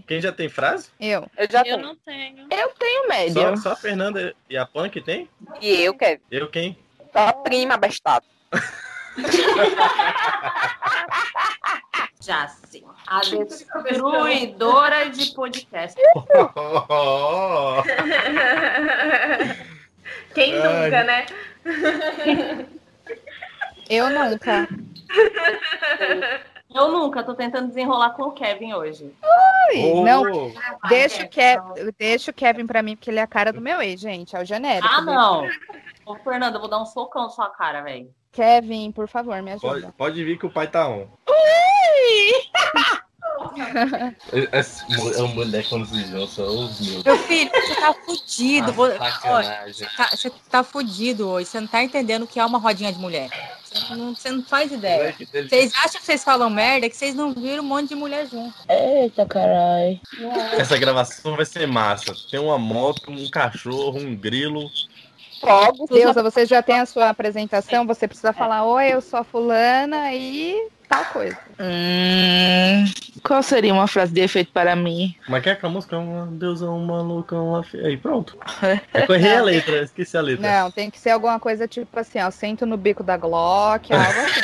Ai. Quem já tem frase? Eu. Eu já Eu tenho. não tenho. Eu tenho Só, média. só a Fernanda e a Pan que tem? E eu, Kevin. Eu quem? Só a prima bestado. Já sim. A destruidora de podcast. Quem nunca, né? Eu nunca. Eu nunca, tô tentando desenrolar com o Kevin hoje. Oh, Não, deixa o, Kev... deixa o Kevin pra mim, porque ele é a cara do meu ex, gente. É o genérico. Ah, não. Ô, Fernanda, eu vou dar um socão na sua cara, velho. Kevin, por favor, me Pode, ajuda. pode vir que o pai tá on. Essa mu- a mulher quando se junta, os meus. Meu filho, você tá fudido. Vou- Ah, tá, você tá fudido hoje. Você não tá entendendo o que é uma rodinha de mulher. Você não, você não faz ideia. Delícia. Vocês acham que vocês falam merda que vocês não viram um monte de mulher junto. Eita, caralho. Essa gravação vai ser massa. Tem uma moto, um cachorro, um grilo. Fogo. Deusa, você já tem a sua apresentação, você precisa falar, oi, eu sou a fulana e tal coisa. Hum, qual seria uma frase de efeito para mim? Como é que é aquela música? Uma deusa, um maluco, uma fe... Aí, pronto. É eu errei a letra, esqueci a letra. Não, tem que ser alguma coisa tipo assim, ó, sento no bico da Glock, algo assim.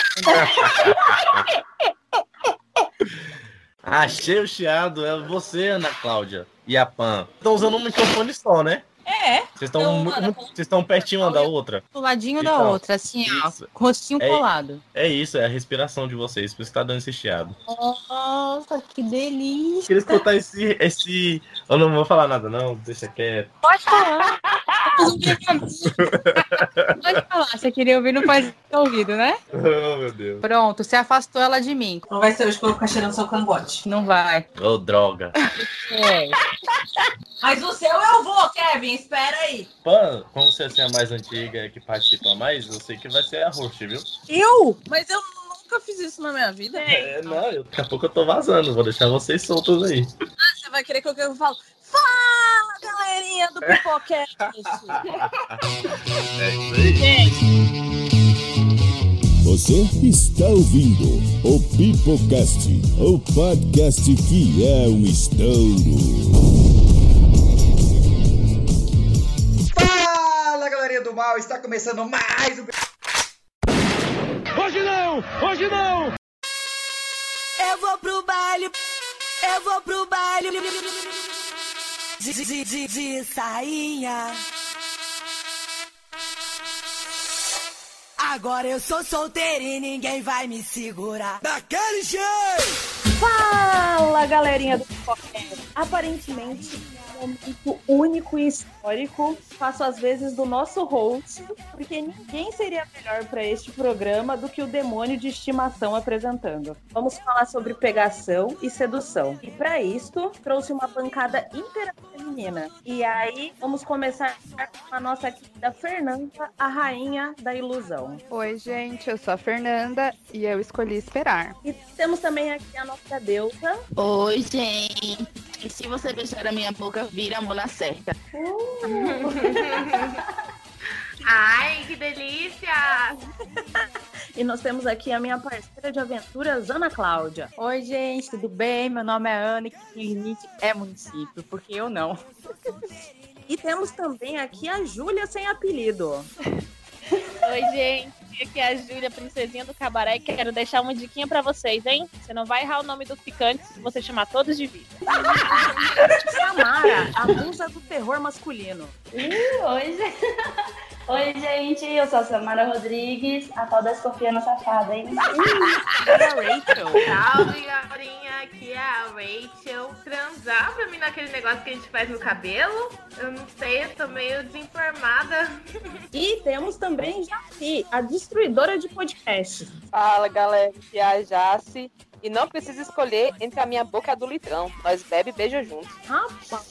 Achei o chiado, é você, Ana Cláudia. E a Pan. Estão usando um microfone só, né? É, Vocês estão Então, pertinho uma da outra. do ladinho da Então, outra, assim, ó. Isso. Rostinho É- colado. É isso, é a respiração de vocês, por isso que tá dando esse chiado. Nossa, que delícia. Queria escutar esse, esse. Eu não vou falar nada, não, deixa quieto. Pode falar. Pode falar. Você queria ouvir, não faz ouvido, né? Oh, meu Deus. Pronto, você afastou ela de mim. Não vai ser hoje que eu vou ficar cheirando seu cangote. Não vai. Ô, droga. É. Mas o seu eu vou, Kevin. Espera aí. Pan, como você é a mais antiga que participa mais, eu sei que vai ser a host, viu? Eu? Mas eu nunca fiz isso na minha vida. É, não, eu- daqui a pouco eu tô vazando, vou deixar vocês soltos aí. Você vai querer que eu, que eu falo. Fala, galerinha do Pipocast! É. Você está ouvindo o Pipocast, o podcast que é um estouro. Fala galerinha do mal, está começando mais um. Hoje não! Hoje não! Eu vou pro baile, eu vou pro baile de, de, de, de sainha. Agora eu sou solteira e ninguém vai me segurar. Daquele jeito! Fala, galerinha do Pipocast! Aparentemente, momento único e histórico. Faço às vezes do nosso host, porque ninguém seria melhor para este programa do que o demônio de estimação apresentando. Vamos falar sobre pegação e sedução. E para isto, trouxe uma bancada inteira feminina. E aí, vamos começar com a nossa querida Fernanda, a rainha da ilusão. Oi, gente, eu sou a Fernanda e eu escolhi esperar. E temos também aqui a nossa deusa, Oi, gente. E se você beijar a minha boca, vira a na certa. Ai, que delícia! E nós temos aqui a minha parceira de aventuras, Ana Cláudia. Oi, gente, tudo bem? Meu nome é Ana e limite é município, porque eu não. E temos também aqui a Júlia sem apelido. Oi, gente. Aqui é a Júlia, princesinha do cabaré, e quero deixar uma diquinha pra vocês, hein? Você não vai errar o nome dos picantes se você chamar todos de Vitor. Samara, a musa do terror masculino. Oi, gente. Oi, gente. Eu sou a Samara Rodrigues, a tal da escorpiana safada, hein? E a Rachel. Salve, galerinha. Aqui é a Rachel. Transar pra mim naquele negócio que a gente faz no cabelo? Eu não sei, eu tô meio desinformada. E temos também Jaci, a destruidora de podcast. Fala, galera. Que é a Jace. E não precisa escolher entre a minha boca e a do litrão. Nós bebe e beija junto. Rapaz,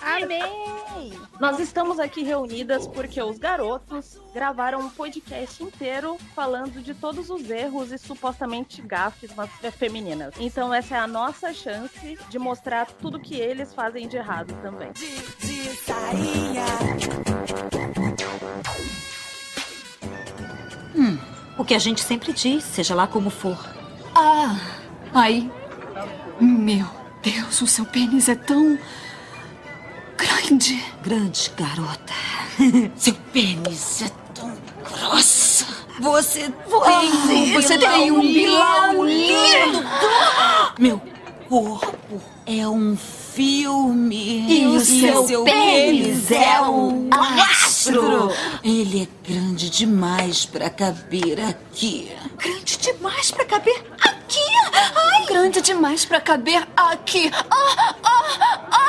Amei! nós estamos aqui reunidas porque os garotos gravaram um podcast inteiro falando de todos os erros e supostamente gafes nas femininas. Então essa é a nossa chance de mostrar tudo que eles fazem de errado também. De, de sainha. O que a gente sempre diz, seja lá como for. Ah, ai, meu Deus, o seu pênis é tão. grande. Grande, garota. seu pênis é tão grosso. Você. Você. você tem um bilhão lindo. Meu corpo é um filme. E o seu pênis é um astro. Ele é grande demais pra caber aqui. Grande demais pra caber. Grande demais pra caber aqui. Ah, ah, ah.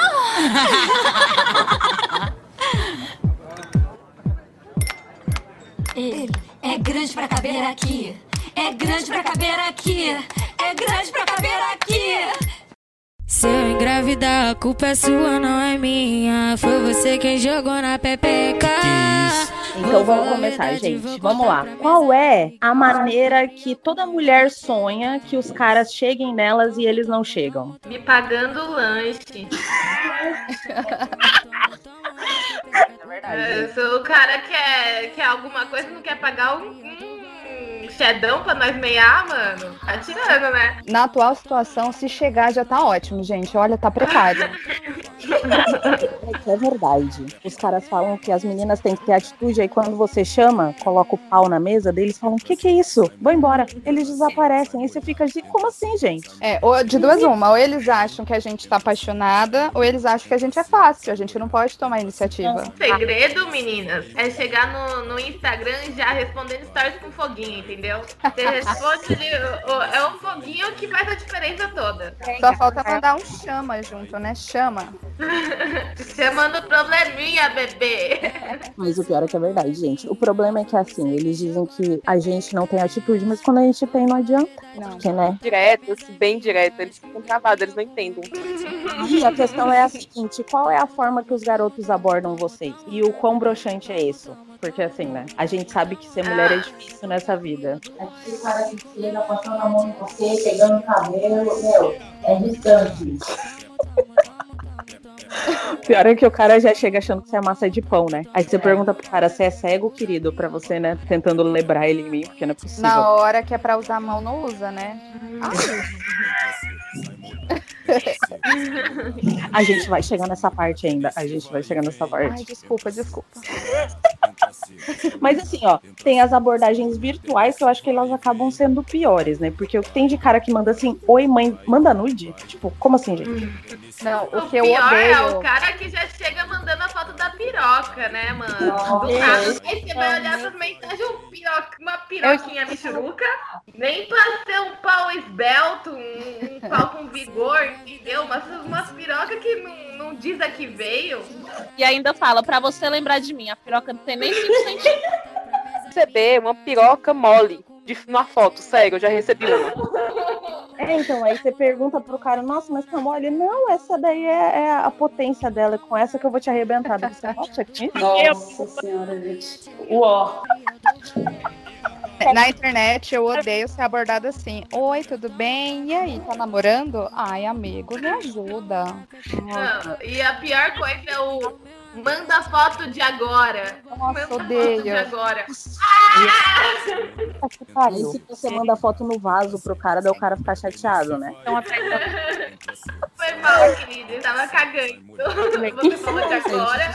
Ele é grande pra caber aqui. É grande pra caber aqui. É grande pra caber aqui. Se eu engravidar, a culpa é sua, não é minha. Foi você quem jogou na pepeca. Então vamos começar, gente. Vamos lá. Qual é a maneira que toda mulher sonha que os caras cheguem nelas e eles não chegam? Me pagando o lanche. É, se o cara quer, quer alguma coisa, não quer pagar um, chedão pra nós meiar, mano. Tá tirando, né? Na atual situação, se chegar já tá ótimo, gente. Olha, tá precário. É é verdade. Os caras falam que as meninas têm que ter atitude, aí quando você chama, coloca o pau na mesa deles, falam: o que, que é isso? Vou embora. Eles desaparecem. Aí você fica de como assim, gente? É, ou de duas uma, ou eles acham que a gente tá apaixonada, ou eles acham que a gente é fácil, a gente não pode tomar iniciativa. O segredo, meninas, é chegar no, no Instagram já respondendo stories com foguinho, entendeu? Você responde, é o foguinho que faz a diferença toda. Só falta mandar um chama junto, né? Chama. Chamando probleminha, bebê. Mas o pior é que é verdade, gente. O problema é que, assim, eles dizem que a gente não tem atitude, mas quando a gente tem, não adianta. Porque, né? Direto, assim, bem direto. Eles ficam travados, eles não entendem. E a questão é a seguinte: qual é a forma que os garotos abordam vocês? E o quão broxante é isso? Porque, assim, né? A gente sabe que ser mulher é difícil nessa vida. Aquele cara que chega, passando a mão em você, pegando o cabelo, meu, é distante. Pior é que o cara já chega achando que você é massa de pão, né? Aí você pergunta pro cara se é cego, querido, pra você, né? Tentando lembrar ele em mim, porque não é possível. Na hora que é pra usar a mão, não usa, né? A gente vai chegar nessa parte ainda. A gente vai chegar nessa parte. Ai, desculpa, desculpa. Mas assim, ó, tem as abordagens virtuais que eu acho que elas acabam sendo piores, né? Porque o que tem de cara que manda assim, oi mãe, manda nude? Tipo, como assim, gente? Não, o que eu pior é o cara que já chega mandando a foto da piroca, né, mano? Do nada. Aí você vai olhar essas mensagens, um piroca, uma piroquinha michuruca. Nem pra ser um pau esbelto, um, um pau com vigor, entendeu? Mas umas pirocas que não, não diz a que veio. E ainda fala, pra você lembrar de mim, a piroca não tem nem 5 centímetros. Receber uma piroca mole de, na foto, sério, eu já recebi uma. É, então, aí você pergunta pro cara, nossa, mas tá mole? Não, essa daí é, é a potência dela, é com essa que eu vou te arrebentar. Você, nossa, aqui? Nossa senhora, gente. Uó. Na internet eu odeio ser abordada assim. Oi, tudo bem? E aí, tá namorando? Ai, amigo, me ajuda. Não, e a pior coisa é o manda foto de agora. manda foto de odeio. agora. Que pariu. E se você manda foto no vaso pro cara, daí o cara ficar chateado, né? Então, até... Foi mal, querido. Eu tava cagando. Você falou de agora.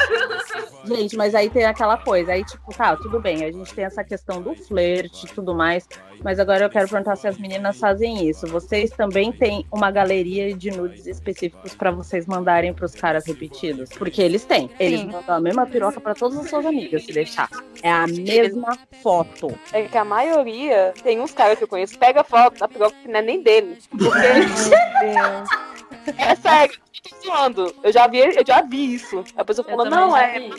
Gente, mas aí tem aquela coisa, aí tipo, tá, tudo bem, a gente tem essa questão do flerte e tudo mais, mas agora eu quero perguntar se as meninas fazem isso. Vocês também têm uma galeria de nudes específicos pra vocês mandarem pros caras repetidos? Porque eles têm. Eles Mandam a mesma piroca pra todas as suas amigas, se deixar. É a mesma foto. É que a maioria, tem uns caras que eu conheço, pega foto da piroca que não é nem dele. Porque. é sério, eu tô zoando. Eu já vi, eu já vi isso. A pessoa falou, não, é.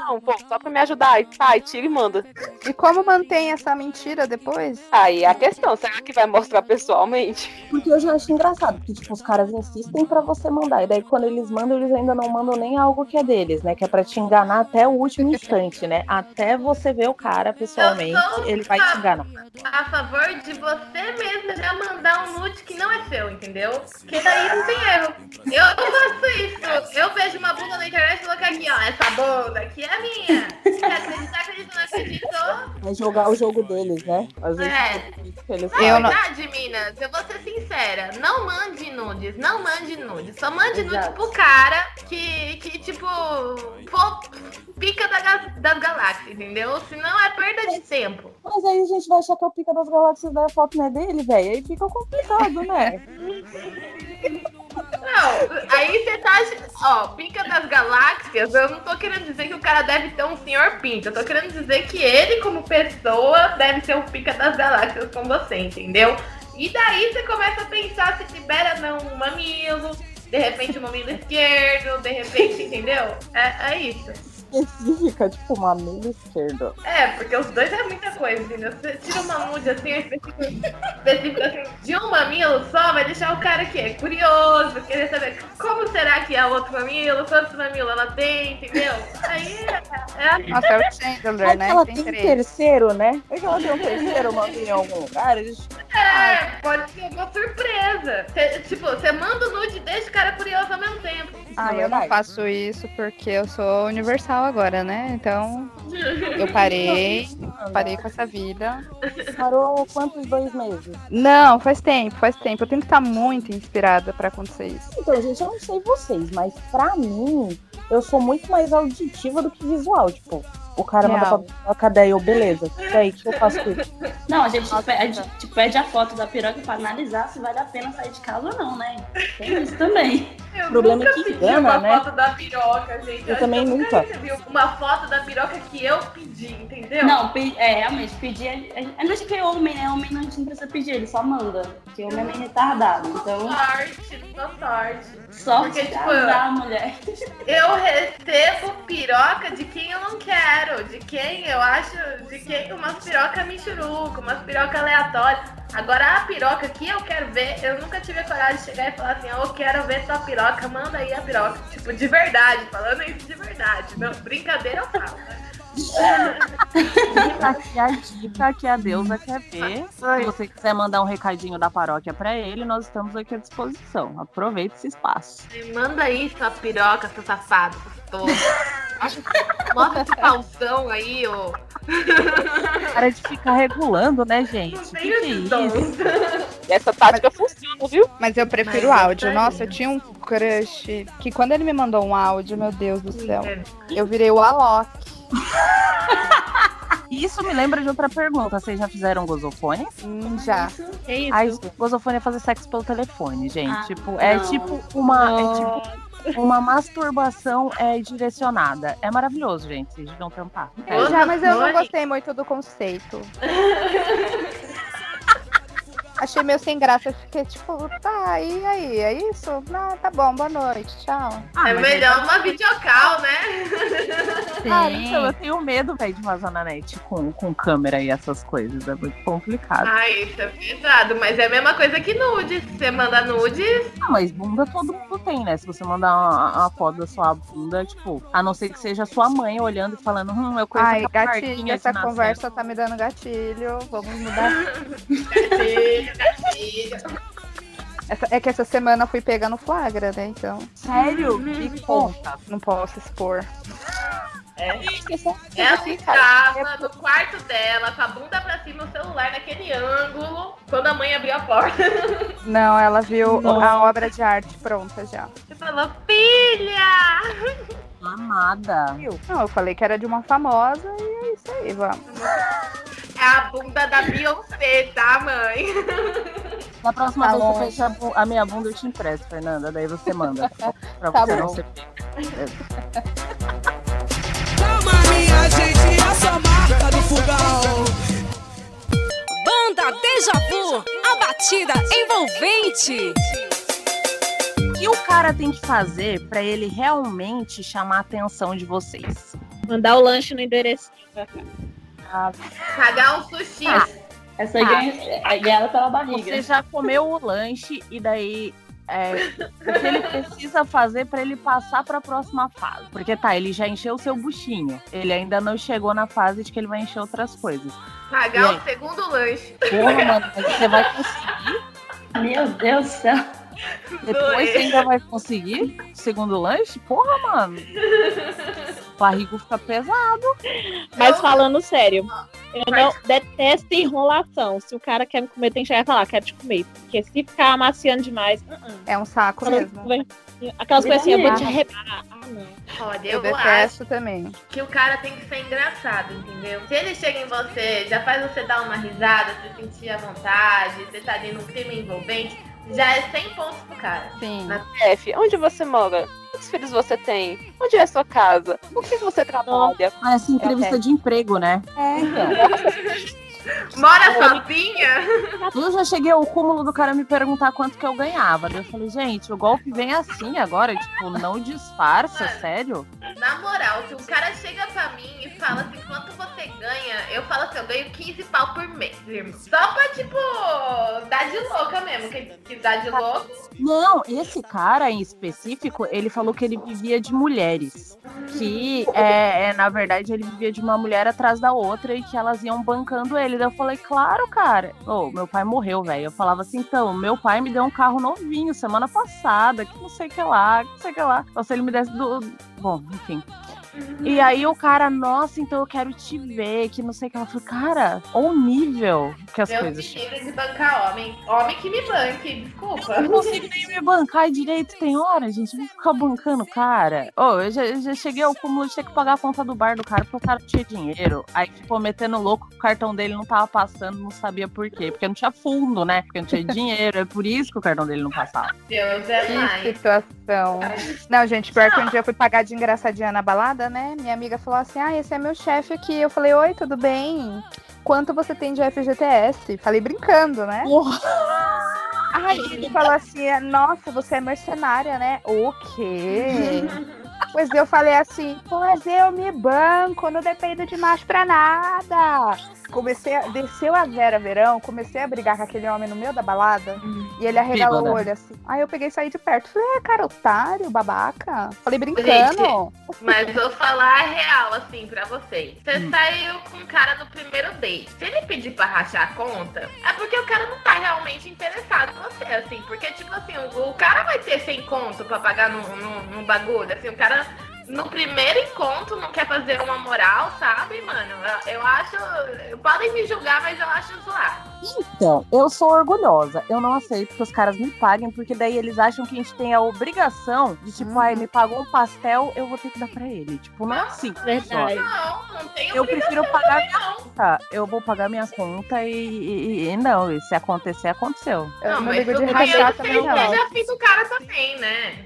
Não, pô, só pra me ajudar. E tá, e tira e manda. E como mantém essa mentira depois? Aí é a questão, será que vai mostrar pessoalmente? Porque eu já acho engraçado, porque tipo, os caras insistem pra você mandar. E daí quando eles mandam, eles ainda não mandam nem algo que é deles, né? Que é pra te enganar até o último instante, né? Até você ver o cara pessoalmente, ele vai te enganar. A favor de você mesmo já mandar um nude que não é seu, entendeu? Porque daí não tem erro. Eu não faço isso. Eu vejo uma bunda na internet e coloco aqui, ó, essa bunda aqui é minha. Quer acreditar, acredita, não acreditou? É jogar o jogo deles, né? Às vezes É. Eles Na Eu não- verdade, Minas, eu vou ser sincera. Não mande nudes, não mande nudes. Só mande nudes Exato. pro cara que, que tipo, for pica da das galáxias, entendeu? Senão é perda de tempo. Mas aí a gente vai achar que é o pica das galáxias da foto não é dele, velho. Aí fica complicado, né? Não, aí você tá. Ó, pica das galáxias, eu não tô querendo dizer que o cara deve ter um senhor pinto. Eu tô querendo dizer que ele, como pessoa, deve ser o pica das galáxias com você, entendeu? E daí você começa a pensar se libera não um mamilo, de repente o mamilo esquerdo, de repente, entendeu? É, é isso. Específica, tipo, mamilo esquerdo. É, porque os dois é muita coisa, entendeu? Você tira uma nude assim, específica, específica assim, de um mamilo só, vai deixar o cara que é curioso, querer saber como será que é o outro mamilo, quantos mamilos ela tem, entendeu? Aí é, é. Nossa, é o Chandler, Vai né? que ela Tem tem um três. terceiro, né? Vai que ela tem um terceiro mamilo em algum lugar. Eles... É, pode ser uma surpresa. Cê, tipo, você manda o nude e deixa o cara curioso ao mesmo tempo. Ah, é eu não faço isso porque eu sou universal agora, né? Então, eu parei, parei com essa vida. Parou quantos dois meses? Não, faz tempo, faz tempo. Eu tenho que estar muito inspirada pra acontecer isso. Então, gente, eu não sei vocês, mas pra mim, eu sou muito mais auditiva do que visual. Tipo, o cara manda Real. pra piroca, daí eu, beleza. E aí, o que eu faço com isso? Não, a gente pede, te pede a foto da piroca pra analisar se vale a pena sair de casa ou não, né? Tem isso também. Eu O problema é nunca que pedi engana, uma né? foto da piroca, gente. Eu Acho também que nunca. recebi uma foto da piroca que eu pedi, entendeu? Não, pe- é, realmente, pedir. é- é- Ainda acho que é homem, né? Homem não, a gente não precisa pedir, ele só manda. Porque homem é meio retardado. Então, Sorte, só sorte. sorte Porque, tipo, casar, mulher. Eu recebo piroca de quem eu não quero, de quem eu acho, de quem umas piroca michuruca, umas piroca aleatórias. Agora a piroca que eu quero ver, eu nunca tive a coragem de chegar e falar assim, eu quero ver tua piroca, manda aí a piroca. Tipo, de verdade, falando isso de verdade. Não, brincadeira eu falo. né? Aqui a dica que a deusa quer ver. Se você quiser mandar um recadinho da paróquia pra ele, nós estamos aqui à disposição. Aproveite esse espaço. Manda aí sua piroca, seu safado, gostoso. Mostra esse calção aí, ô. Para de ficar regulando, né, gente? Que que é isso? Essa tática funciona, viu? Mas eu prefiro Mas áudio. eu Nossa, eu tinha um crush que quando ele me mandou um áudio, meu Deus do céu, eu virei o Alok. Isso me lembra de outra pergunta. Vocês já fizeram gozofone? Hum, já. Que isso? Ai, gozofone é fazer sexo pelo telefone, gente. Ah, tipo, é não. tipo uma. É tipo uma masturbação é, direcionada. É maravilhoso, gente. Vocês tentar. É. Eu já, mas eu não gostei muito do conceito. Achei meio sem graça. Fiquei tipo, tá, e aí? É isso? Ah, tá bom, boa noite, tchau. Ah, é melhor uma videocall, né? Ah, então, eu tenho medo, velho, de vazar na net com, com câmera e essas coisas. É muito complicado. Ah, isso é pesado, mas é a mesma coisa que nudes. Você manda nudes, Ah, mas bunda todo mundo tem, né? Se você mandar uma, uma foto da sua bunda, tipo, a não ser que seja sua mãe olhando e falando, hum, eu conheço Ai, gatilho, essa conversa tá me dando gatilho. Vamos mudar. gatilho. Essa- é que essa semana eu fui pegar no flagra, né? Então. Sério? Me conta. Não posso expor. Ela estava no quarto dela, com a bunda pra cima, o celular naquele ângulo, quando a mãe abriu a porta. Não, ela viu Nossa. a obra de arte pronta já. E falou, filha! Amada. Não, eu falei que era de uma famosa e é isso aí, vamos. É a bunda da Beyoncé, tá, mãe? Na próxima Tá vez longe. eu a minha bunda, eu te empresto, Fernanda. Daí você manda. Pra Tá você bom. não ser Calma, minha gente, essa marca do fogão. Banda Deja Vu, a batida envolvente. O que o cara tem que fazer pra ele realmente chamar a atenção de vocês? Mandar o lanche no endereço. Pagar um sushi. Ah, Essa aí ganha, é ganhada pela barriga. Você já comeu o lanche e daí é, o que ele precisa fazer pra ele passar pra próxima fase? Porque tá, ele já encheu o seu buchinho. Ele ainda não chegou na fase de que ele vai encher outras coisas. Pagar o segundo lanche. Porra, mano, mas você vai conseguir? Meu Deus do céu. Depois você ainda vai conseguir o segundo lanche? Porra, mano. O barrigo fica pesado. Mas falando sério, Eu não detesto enrolação. Se o cara quer me comer, tem que chegar e falar, quero te comer. Porque se ficar amaciando demais. uh-uh. É um saco Aquelas mesmo. Aquelas coisas assim, eu vou te arrebentar. Ah, não. Olha, Eu eu, detesto acho também. que o cara tem que ser engraçado, entendeu? Se ele chega em você, já faz você dar uma risada, você sentir à vontade, você tá ali num clima envolvente, já é 100 pontos pro cara. Sim. Na F, onde você mora? Quantos filhos você tem? Onde é a sua casa? Com que você trabalha? Parece entrevista de emprego, né? É, então. Mora sozinha? Eu já cheguei ao cúmulo do cara me perguntar quanto que eu ganhava. Eu falei, gente, o golpe vem assim agora, tipo, não disfarça, sério? Na moral, se o cara chega pra mim e fala assim, quanto você ganha, eu falo assim, eu ganho 15 pau por mês, irmão. Só pra, tipo, dar de louca mesmo. Quem que dá de louco, Não, esse cara em específico, ele falou que ele vivia de mulheres. Que, é, é, na verdade, ele vivia de uma mulher atrás da outra e que elas iam bancando ele. Daí eu falei, claro, cara. Ô, meu pai morreu, velho. Eu falava assim, então, meu pai me deu um carro novinho semana passada, que não sei o que lá, que não sei o que lá. Então, se ele me desse do. Bom, enfim. E aí o cara, nossa, então eu quero te ver, que não sei o que. Ela falou, cara, olha o nível que as Deus coisas me chegam. livre de bancar homem. Homem que me banque, desculpa. Eu não consigo nem me bancar direito, tem hora, gente. Vou ficar bancando o cara. Ô, eu já, eu já cheguei ao cúmulo de ter que pagar a conta do bar do cara porque o cara não tinha dinheiro. Aí ficou metendo louco, o cartão dele não tava passando, não sabia por quê. Porque não tinha fundo, né? Porque não tinha dinheiro. É por isso que o cartão dele não passava. Deus é Que mais. situação. Não, gente, pior que um dia eu fui pagar de engraçadinha na balada, né? Minha amiga falou assim: Ah, esse é meu chefe aqui. Eu falei: Oi, tudo bem? Quanto você tem de FGTS? Falei brincando, né? Aí ele falou assim: Nossa, você é mercenária, né? O quê? Pois eu falei assim, pois eu me banco, não dependo de macho pra nada. Comecei a, desceu a Vera Verão, comecei a brigar com aquele homem no meio da balada e ele arregalou o Bêbada. olho assim. Aí eu peguei e saí de perto. Falei, é, cara, otário, babaca. Falei brincando. Gente, mas vou falar a real, assim, pra vocês. Você Hum. saiu com um cara no primeiro date. Se ele pedir pra rachar a conta, é porque o cara não tá realmente interessado em você, assim. Porque, tipo assim, o, o cara vai ter sem conto pra pagar num, num, num bagulho. Assim, o cara, no primeiro encontro, não quer fazer uma moral, sabe, mano? Eu, eu acho. Podem me julgar, mas eu acho zoar. Então, eu sou orgulhosa. Eu não aceito que os caras me paguem, porque daí eles acham que a gente tem a obrigação de, tipo, ai, me pagou um pastel, eu vou ter que dar pra ele. Tipo, não é assim. que Verdade. Não, não tem Eu prefiro pagar minha não. conta. Eu vou pagar minha conta e, e- e não, e se acontecer, aconteceu. Eu Não, não mas ligo de eu rachar conheço também, quem não. já fiz o cara também, né?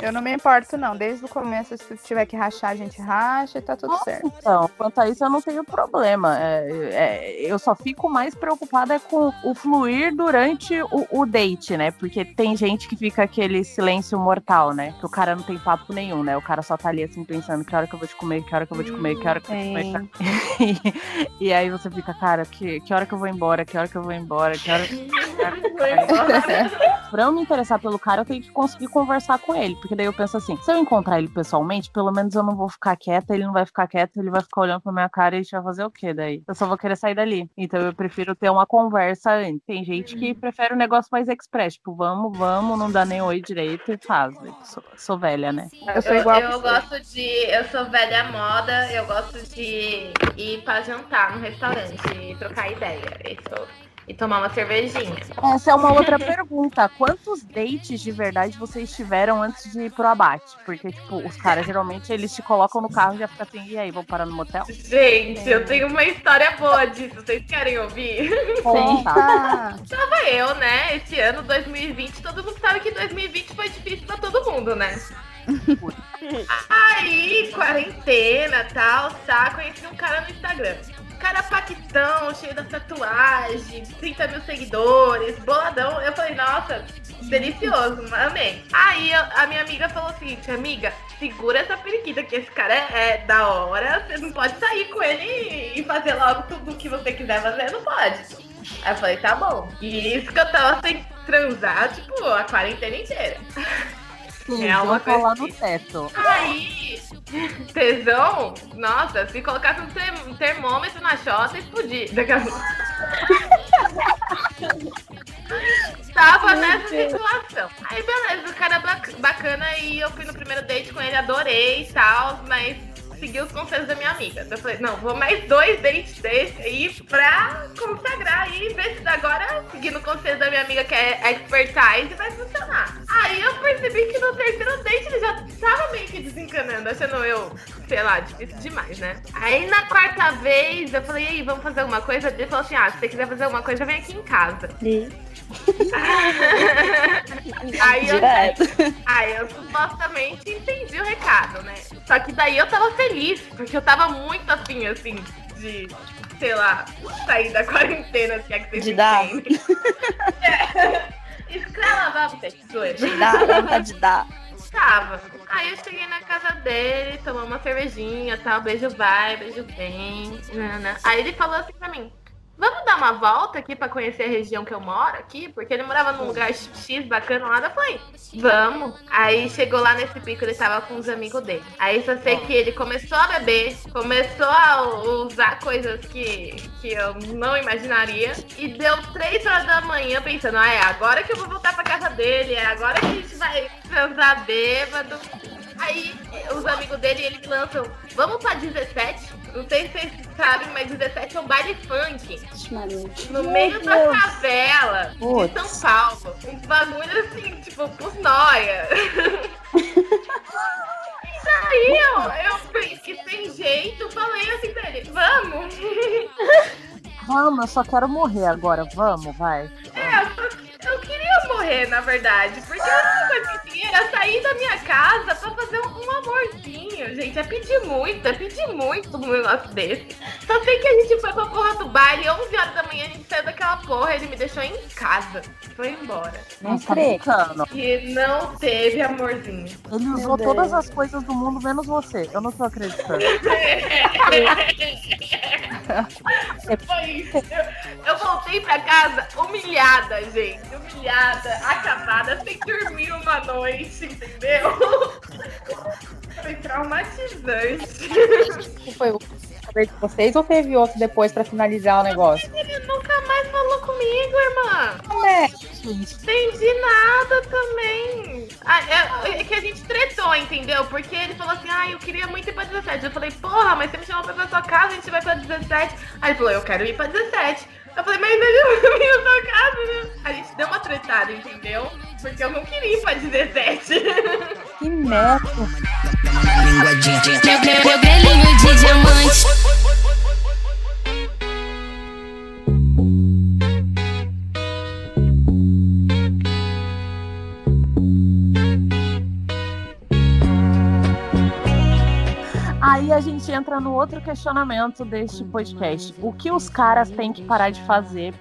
Eu não me importo, não. Desde o começo, se tiver que rachar, a gente racha e tá tudo certo. Então, quanto a isso, eu não tenho problema. É, é, eu só fico mais preocupada com o fluir durante o, o date, né? Porque tem gente que fica aquele silêncio mortal, né? Que o cara não tem papo nenhum, né? O cara só tá ali assim pensando que hora que eu vou te comer, que hora que eu vou te comer, que hora que eu vou te comer. E, e aí você fica, cara, que, que hora que eu vou embora, que hora que eu vou embora, que hora Pra eu me interessar pelo cara, eu tenho que conseguir conversar com ele. Porque daí eu penso assim: se eu encontrar ele pessoalmente, pelo menos eu não vou ficar quieta, ele não vai ficar quieto, ele vai ficar olhando pra minha cara e a gente vai fazer o quê daí? Eu só vou querer sair dali. Então eu prefiro ter uma conversa antes. Tem gente que prefere um negócio mais express, tipo, vamos, vamos, não dá nem oi direito e faz. Eu Sou, sou velha, né? Eu sou igual eu a você. gosto de. Eu sou velha moda, eu gosto de ir pra jantar no restaurante e trocar ideia. Isso, e tomar uma cervejinha. Essa é uma outra pergunta. Quantos dates de verdade vocês tiveram antes de ir pro abate? Porque, tipo, os caras geralmente eles te colocam no carro e já fica assim, e aí, vamos parar no motel? Gente, eu tenho uma história boa disso. Vocês querem ouvir? Conta. Tava eu, né? Esse ano, 2020, todo mundo sabe que 2020 foi difícil pra todo mundo, né? Aí, quarentena tal, tá? Conheci um cara no Instagram. Cara paquitão, cheio da tatuagem, 30 mil seguidores, boladão. Eu falei, nossa, delicioso, amei. Aí a minha amiga falou o seguinte, amiga, segura essa periquita, que esse cara é, é da hora, você não pode sair com ele e fazer logo tudo que você quiser fazer, não pode. Aí eu falei, tá bom. E isso que eu tava sem transar, tipo, a quarentena inteira. Sim, É uma colar no teto. Aí, tesão, nossa, se colocasse um ter- termômetro na chota, explodir. Daqui a pouco. Tava nessa situação. Aí, beleza, o cara é bac- bacana e eu fui no primeiro date com ele, adorei e tal, mas seguir os conselhos da minha amiga. Eu falei, não, vou mais dois dates desse aí pra consagrar aí e ver se agora, seguindo o conselho da minha amiga que é expertise, vai funcionar. Aí eu percebi que no terceiro date ele já tava meio que desencanando, achando eu, sei lá, difícil demais, né? Aí na quarta vez eu falei, e aí, vamos fazer alguma coisa? Ele falou assim: ah, se você quiser fazer alguma coisa, vem aqui em casa. Aí, eu, aí eu supostamente entendi o recado, né? Só que daí eu tava feliz, porque eu tava muito afim, assim, de, sei lá, sair da quarentena, se é que vocês De dar. é. Escrava pessoas. De dar, dá vontade de dar. Tava. Aí eu cheguei na casa dele, tomamos uma cervejinha, tal, beijo vai, beijo vem. Aí ele falou assim pra mim: Vamos dar uma volta aqui pra conhecer a região que eu moro aqui? Porque ele morava num lugar X bacana lá. Eu falei, vamos. Aí chegou lá nesse pico, ele tava com os amigos dele. Aí só sei que ele começou a beber, começou a usar coisas que, que eu não imaginaria. E deu três horas da manhã pensando, ah, é agora que eu vou voltar pra casa dele, é agora que a gente vai transar bêbado. Aí os amigos dele, eles lançam, vamos pra 17? Não sei se vocês sabem, mas 17 é um baile funk. No meio da favela Putz. de São Paulo. Um bagulho assim, tipo, por nóia. E daí eu, eu pensei, sem jeito, falei assim pra ele, vamos. Vamos, eu só quero morrer agora. Vamos, vai. É, eu, eu queria morrer, na verdade. Porque que eu sair da minha casa pra fazer um, um amorzinho, gente. É pedir muito, é pedir muito um negócio desse. Só sei que a gente foi pra porra do baile, 11 horas da manhã a gente saiu daquela porra, ele me deixou em casa. Foi embora. Não tá brincando. E não teve amorzinho. Ele usou todas as coisas do mundo, menos você. Eu não tô acreditando. Foi isso. Eu, eu voltei pra casa humilhada, gente. Humilhada, acabada, sem dormir uma noite, entendeu? Foi traumatizante. Foi o saber de vocês ou teve outro depois pra finalizar o negócio? Ele nunca mais falou comigo, irmã. Como é? Entendi nada também. Ah, é, é que a gente tretou, entendeu? Porque ele falou assim, ah, eu queria muito ir pra 17. Eu falei, porra, mas você me chamou pra ir pra sua casa, a gente vai pra 17. Aí ele falou, eu quero ir pra 17. Eu falei, mas não sua casa, né? A gente deu uma tretada, entendeu? Porque eu não queria ir pra 17. Que merda. Meu, meu, meu grelhinho de diamante. Aí a gente entra no outro questionamento deste podcast. O que os caras têm que parar de fazer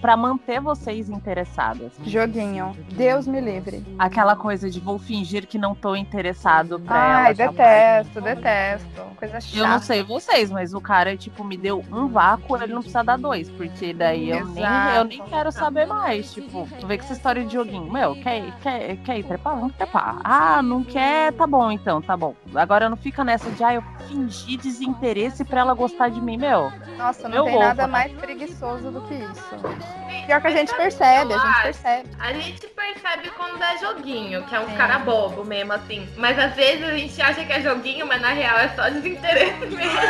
pra manter vocês interessadas? Joguinho. Deus me livre. Aquela coisa de vou fingir que não tô interessado pra Ai, ela. jamais. detesto, detesto. Coisa chata. Eu não sei vocês, mas o cara, tipo, me deu um vácuo, ele não precisa dar dois, porque daí eu nem, eu nem quero saber mais. Tipo, tu vê que essa história de joguinho, meu, quer, quer, quer ir trepar? Vamos trepar. Ah, não quer? Tá bom então, tá bom. Agora não fica nessa de, ah, eu fingi desinteresse pra ela gostar de mim, meu. Nossa, não Meu tem ovo, nada né? mais preguiçoso do que isso. Pior que a gente percebe, a gente percebe. A gente percebe quando é joguinho, que é um cara bobo mesmo, assim. Mas às vezes a gente acha que é joguinho, mas na real é só desinteresse mesmo.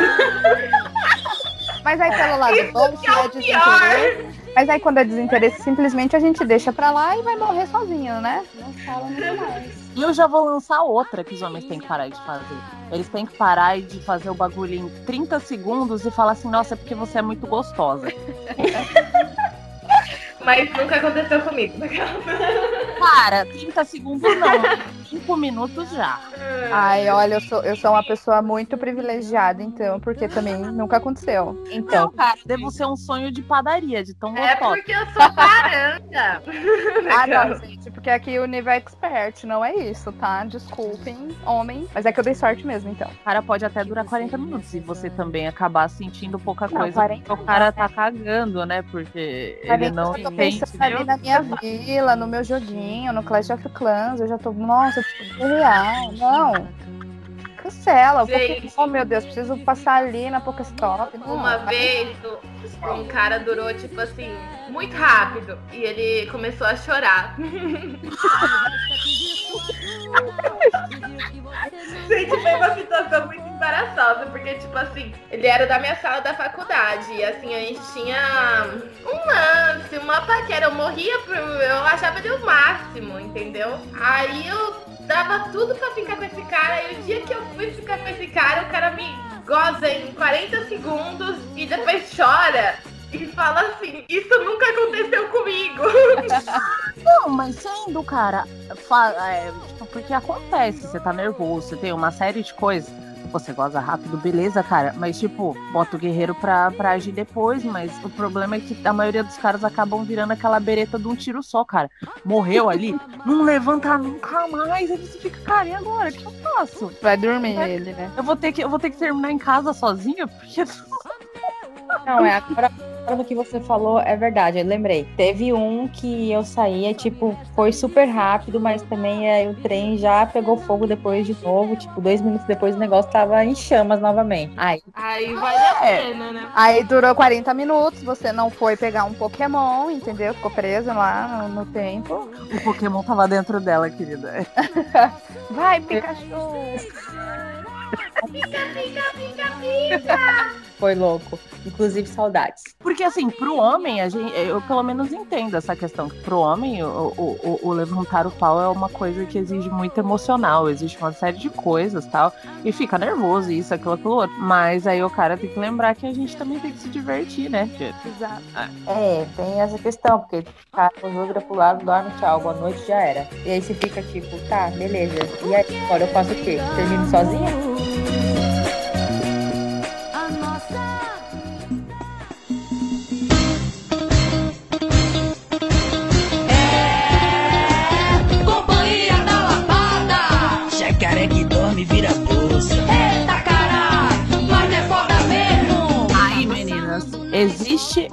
Mas aí pelo lado Isso bom, se é é o desinteresse. Mas aí quando é desinteresse, simplesmente a gente deixa pra lá e vai morrer sozinho, né? Não fala nada mais. E eu já vou lançar outra que os homens têm que parar de fazer. Eles têm que parar de fazer o bagulho em 30 segundos e falar assim, nossa, é porque você é muito gostosa. Mas nunca aconteceu comigo. Cara, 30 segundos não. 5 minutos já. Ai, olha, eu sou, eu sou uma pessoa muito privilegiada, então, porque também nunca aconteceu. Então, Não, cara, devo ser um sonho de padaria, de tão É gostosa. porque eu sou paranda. Ah, não, gente, porque aqui o nível é expert, não é isso, tá? Desculpem, homem. Mas é que eu dei sorte mesmo, então. O cara pode até durar 40 minutos e você também acabar sentindo pouca Não, coisa. 40 porque o cara tá cagando, né? Porque ele não eu tô pensando ali na minha vila, no meu joguinho, no Clash of Clans, eu já tô, nossa, real, não. Cancela, Gente. oh meu Deus, preciso passar ali na Pokestop. Não, Uma vez, um cara durou, tipo assim, muito rápido. E ele começou a chorar. Gente, foi uma situação muito embaraçosa. porque, tipo assim, ele era da minha sala da faculdade. E assim, a gente tinha um lance, uma paquera. Eu morria, por, eu achava ele o máximo, entendeu? Aí eu dava tudo pra ficar com esse cara. E o dia que eu fui ficar com esse cara, o cara me goza em 40 segundos e depois chora. E fala assim, isso nunca aconteceu comigo. Não, mas sendo, cara, é, tipo, porque acontece, você tá nervoso, você tem uma série de coisas. Você goza rápido, beleza, cara. Mas, tipo, bota o guerreiro pra, pra agir depois. Mas o problema é que a maioria dos caras acabam virando aquela bereta de um tiro só, cara. Morreu ali, não levanta nunca mais. Aí você fica, cara, e agora? O que eu faço? Vai dormir Vai- ele, né? Eu vou ter que, eu vou ter que terminar em casa sozinha, porque. Não, é agora, do que você falou é verdade. Eu lembrei. Teve um que eu saía, tipo, foi super rápido, mas também aí o trem já pegou fogo depois de novo. Tipo, dois minutos depois o negócio tava em chamas novamente. Aí, Aí vale a pena, né? Aí durou 40 minutos, você não foi pegar um Pokémon, entendeu? Ficou preso lá no, no tempo. O Pokémon tava dentro dela, querida. Vai, Pikachu! Pica, pica, pica, pica! Foi louco. Inclusive, saudades. Porque assim, pro homem, a gente, eu pelo menos entendo essa questão. que Pro homem, o, o, o- o levantar o pau é uma coisa que exige muito emocional, existe uma série de coisas tal. E fica nervoso, isso, aquilo, aquilo outro. Mas aí o cara tem que lembrar que a gente também tem que se divertir, né? gente? Exato. É, tem essa questão, porque o cara vira pro lado, dorme, tchau, boa noite, já era. E aí você fica tipo, tá, beleza. E aí, agora eu faço o quê? Termino sozinha?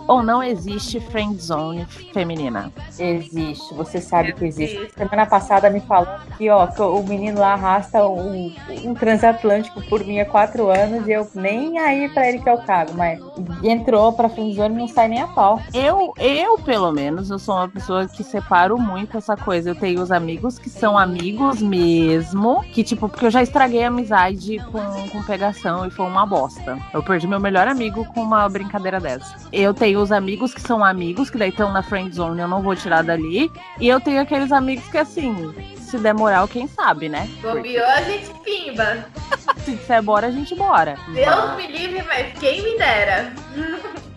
Ou não existe friend zone feminina? Existe, você sabe que existe. Semana passada me falando que, ó, que o menino lá arrasta um, um transatlântico por mim há quatro anos e eu nem aí pra ele que eu cago, mas entrou pra friendzone e não sai nem a pau. Eu, eu, pelo menos, eu sou uma pessoa que separo muito essa coisa. Eu tenho os amigos que são amigos mesmo, que, tipo, porque eu já estraguei a amizade com, com pegação e foi uma bosta. Eu perdi meu melhor amigo com uma brincadeira dessa. Eu tenho os amigos que são amigos, que daí estão na friend zone, eu não vou tirar dali. E eu tenho aqueles amigos que, assim, se der moral, quem sabe, né? Bobeou, a gente pimba. Se disser bora, a gente bora. Deus me livre, mas quem me dera.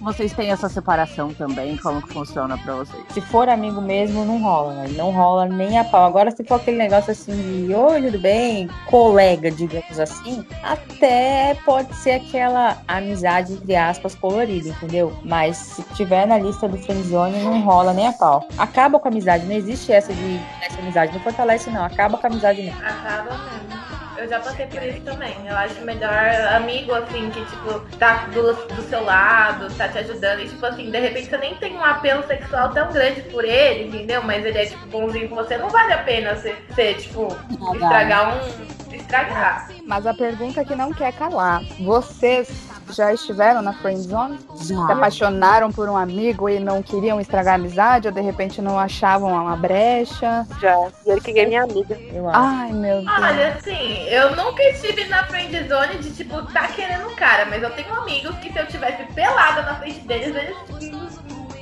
Vocês têm essa separação também? Como que funciona pra vocês? Se for amigo mesmo, não rola, né? Não rola nem a pau. Agora, se for aquele negócio assim de oi, tudo bem, colega, digamos assim, até pode ser aquela amizade, entre aspas, colorida, entendeu? Mas se tiver na lista do friendzone, não rola nem a pau. Acaba com a amizade, não existe essa de essa amizade, não fortalece não, acaba com a amizade mesmo. Acaba mesmo. Eu já passei por isso também. Eu acho melhor amigo, assim, que, tipo, tá do, do seu lado, tá te ajudando. E, tipo, assim, de repente você nem tem um apelo sexual tão grande por ele, entendeu? Mas ele é, tipo, bonzinho com você. Não vale a pena você, você tipo, estragar um. Estragar. Mas a pergunta que não quer calar: vocês já estiveram na friend zone? Já. Se apaixonaram por um amigo e não queriam estragar a amizade, ou de repente não achavam uma brecha? Já. E ele que é minha amiga. Ai, meu Deus. Olha, assim, eu nunca estive na friend zone de, tipo, tá querendo um cara, mas eu tenho amigos que se eu tivesse pelada na frente deles, eles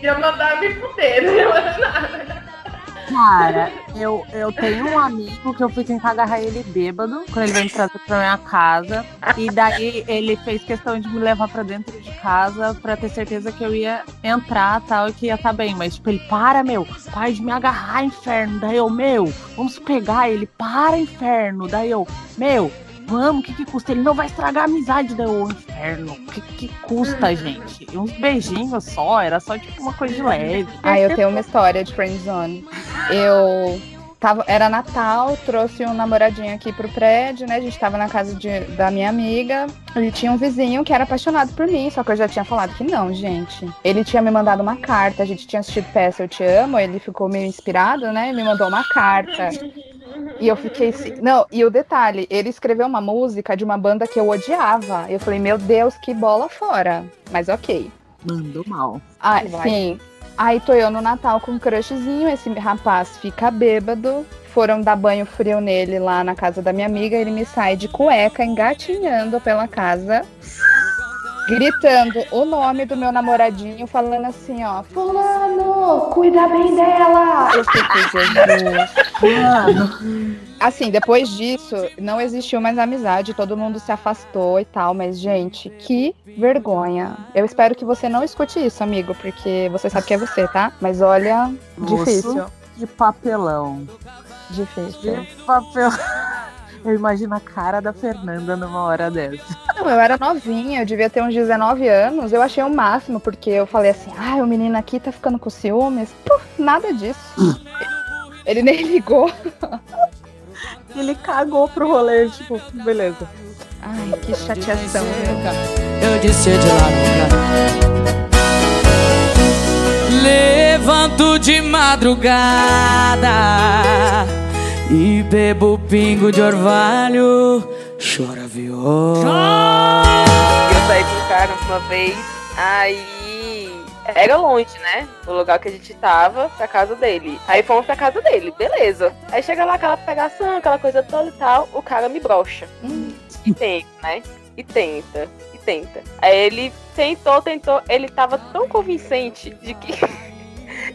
iam mandar me fuder, não ia mandar nada. Cara, eu, eu tenho um amigo que eu fui tentar agarrar ele bêbado, quando ele veio trazer pra minha casa. E daí ele fez questão de me levar pra dentro de casa pra ter certeza que eu ia entrar tal e que ia estar bem. Mas, tipo, ele, para, meu, para de me agarrar, inferno. Daí eu, meu, vamos pegar ele, para, inferno. Daí eu, meu, vamos, o que que custa? Ele não vai estragar a amizade. Daí eu, inferno, o que que custa, gente? E uns beijinhos só, era só tipo uma coisa de leve. Ah, eu tenho uma história de friendzone. Eu tava, era Natal, trouxe um namoradinho aqui pro prédio, né? A gente tava na casa de- da minha amiga. Ele tinha um vizinho que era apaixonado por mim, só que eu já tinha falado que não, gente. Ele tinha me mandado uma carta, a gente tinha assistido peça Eu Te Amo, ele ficou meio inspirado, né? E me mandou uma carta. E eu fiquei assim. Não, e o detalhe, ele escreveu uma música de uma banda que eu odiava. Eu falei, meu Deus, que bola fora. Mas ok. Mandou mal. Ah, Vai. sim. Aí tô eu no Natal com um crushzinho, esse rapaz fica bêbado, foram dar banho frio nele lá na casa da minha amiga, ele me sai de cueca, engatinhando pela casa, gritando o nome do meu namoradinho, falando assim, ó, fulano, cuida bem dela. Eu fiquei, Jesus, mano. Assim, depois disso, não existiu mais amizade, todo mundo se afastou e tal, mas, gente, que vergonha. Eu espero que você não escute isso, amigo, porque você sabe que é você, tá? Mas olha, difícil. Moço de papelão. Difícil. De papelão. Eu imagino a cara da Fernanda numa hora dessa. Não, eu era novinha, eu devia ter uns 19 anos. Eu achei o máximo, porque eu falei assim: ah, o menino aqui tá ficando com ciúmes. Puf, nada disso. Ele nem ligou. Ele cagou pro rolê, tipo, beleza. Ai, que chateação. Eu disse de lá Levanto de madrugada e bebo pingo de orvalho. Chora viola. Eu saí com cara uma vez, aí era longe, né? O lugar que a gente tava, pra casa dele. Aí fomos pra casa dele, beleza. Aí chega lá aquela pegação, aquela coisa toda e tal, o cara me brocha. E tenta, né? E tenta, e tenta. Aí ele tentou, tentou, ele tava tão convincente de que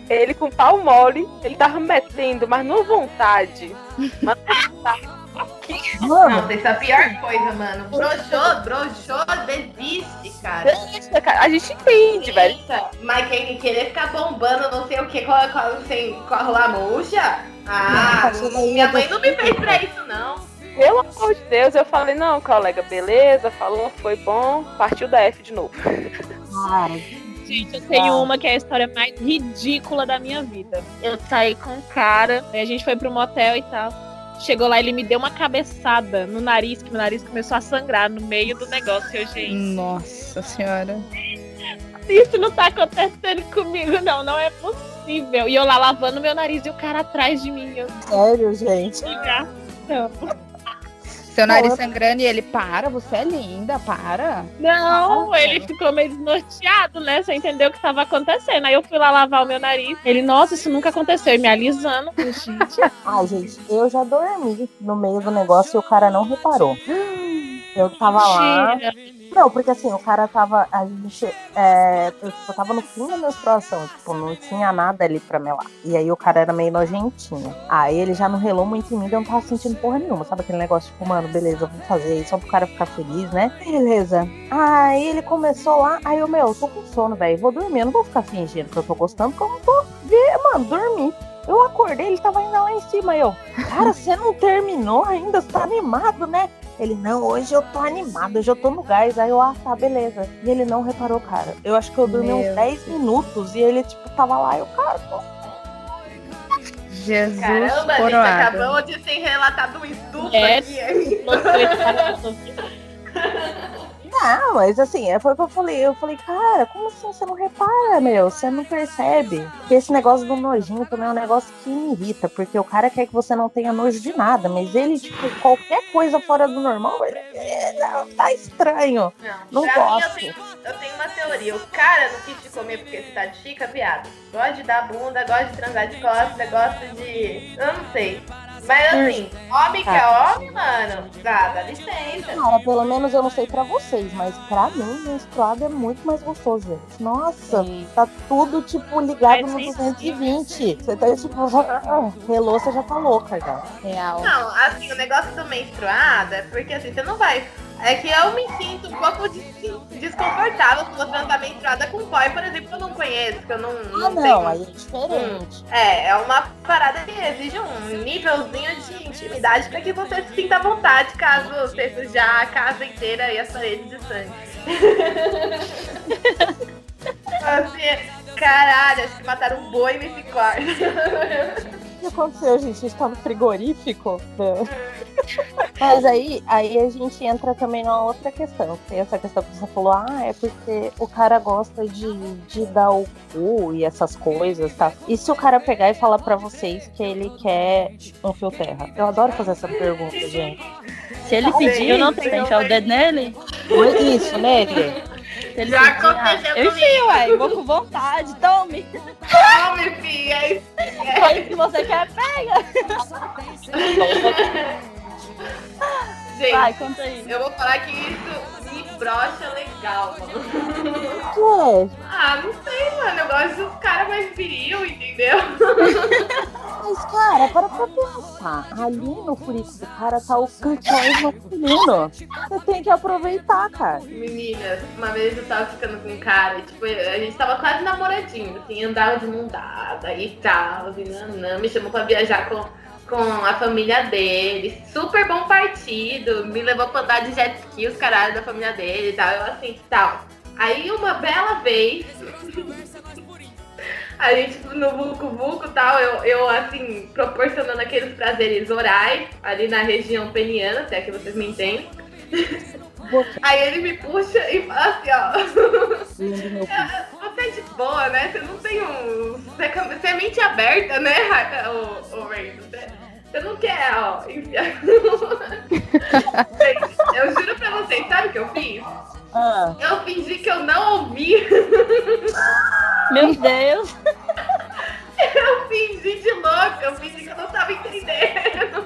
ele com pau mole, ele tava metendo, mas não vontade. Mas Não, isso é a pior coisa, mano. Broxou, broxou, desiste, cara. Deixa, cara. A gente entende, velho. Mas quem querer ficar bombando, não sei o que, com, com, sem, com a rolar murcha? Ah, minha mãe não me fez pra isso, não. Pelo amor de Deus, eu falei, não, colega, beleza, falou, foi bom, partiu da F de novo. Gente, eu tenho uma que é a história mais ridícula da minha vida. Eu saí com um cara, aí a gente foi pro motel e tal. Chegou lá, ele me deu uma cabeçada no nariz, que meu nariz começou a sangrar no meio do negócio. Eu, gente, Nossa senhora. isso não tá acontecendo comigo, não, não é possível. E eu lá lavando meu nariz e o cara atrás de mim. Eu, Sério, gente? Ligação. Seu nariz sangrando e ele, para, você é linda, para. Não, ele ficou meio desnorteado, né? Sem entender o que tava acontecendo. Aí eu fui lá lavar o meu nariz. Ele, nossa, isso nunca aconteceu. E me alisando. Gente, Ah, gente, eu já dormi no meio do negócio e o cara não reparou. Eu tava lá. Não, porque assim, o cara tava. A gente. É, eu tipo, tava no fim da menstruação, tipo, não tinha nada ali pra melar. E aí o cara era meio nojentinho. Aí ele já não relou muito em mim, eu não tava sentindo porra nenhuma. Sabe aquele negócio, tipo, mano, beleza, vamos fazer isso só pro cara ficar feliz, né? Beleza. Aí ele começou lá, aí eu, meu, eu tô com sono, velho. Vou dormir, eu não vou ficar fingindo que eu tô gostando, porque eu não tô. Mano, dormi. Eu acordei, ele tava ainda lá em cima. Eu, cara, você não terminou ainda? Você tá animado, né? Ele, não, hoje eu tô animado, hoje eu tô no gás. Aí eu, ah, tá, beleza. E ele não reparou, cara. Eu acho que eu dormi uns Meu 10 minutos e ele, tipo, tava lá. Eu, cara, pô. Jesus Caramba, a gente coroado. acabou de ser relatado um estupro É, aqui. hein? Não, mas assim, é, foi o que eu falei. Eu falei, cara, como assim você não repara, meu? Você não percebe? Porque esse negócio do nojinho também é um negócio que me irrita, porque o cara quer que você não tenha nojo de nada, mas ele, tipo, qualquer coisa fora do normal, ele é, não, tá estranho. Não pra mim, eu gosto. tenho, eu tenho uma teoria. O cara não quis te comer porque você tá de chica, viado. Gosta de dar bunda, gosta de transar de costas, gosta de. Eu não sei. Mas assim, homem que é homem, mano, dá, dá licença. Cara, pelo menos eu não sei pra vocês, mas pra mim, menstruado é muito mais gostoso, gente. Nossa, tá tudo, tipo, ligado no 220. Você tá, tipo, relou, você já tá louca já. Real. Não, assim, o negócio do menstruado é porque assim, você não vai. É que eu me sinto um pouco des- desconfortável se vou transar menstruada com boy, por exemplo, que eu não conheço, que eu não, não Ah, não, tenho. aí é diferente. É, é uma parada que exige um nívelzinho de intimidade pra que você se sinta à vontade caso você sujar a casa inteira e as paredes de sangue. assim, caralho, acho que mataram um boi nesse quarto. O que aconteceu, gente? A gente tá no frigorífico. Mas aí, aí a gente entra também numa outra questão. Tem essa questão que você falou, ah, é porque o cara gosta de, de dar o cu e essas coisas, tá? E se o cara pegar e falar pra vocês que ele quer um fio terra? Eu adoro fazer essa pergunta, gente. Se ele pedir, eu não tenho que enfiar o dedo nele? Isso, nele. Ele Já pedir, aconteceu ah, Eu comigo. enfio, ué. Vou com vontade. Tome. Tome, filha. é isso isso que você quer, pega. Gente, Vai, conta aí. eu vou falar que isso me brocha legal, mano. Que Ah, não sei, mano. Eu gosto dos caras mais viril, entendeu? Mas, cara, para pra pensar. Ali no furico do cara tá o clitóris masculino. Você tem que aproveitar, cara. Meninas, uma vez eu tava ficando com um cara, e, tipo, a gente tava quase namoradinho, assim, andava de mão dada e tal, e nanã, me chamou pra viajar com, com a família dele, super bom partido, me levou pra andar de jet ski, os caralhos da família dele e tal, eu assim, tal. Aí uma bela vez, a gente no Vucu Vucu e tal, eu, eu assim, proporcionando aqueles prazeres orais, ali na região peniana, se é que vocês me entendem. Aí ele me puxa e fala assim, ó. Você é de boa, né? Você não tem um. Você é, é mente aberta, né, o, o Ray? Você, não quer, ó, enfiar. Gente, eu juro pra vocês, sabe o que eu fiz? Ah, Eu fingi que eu não ouvi. Meu Deus. Eu fingi de louca, eu fingi que eu não tava entendendo.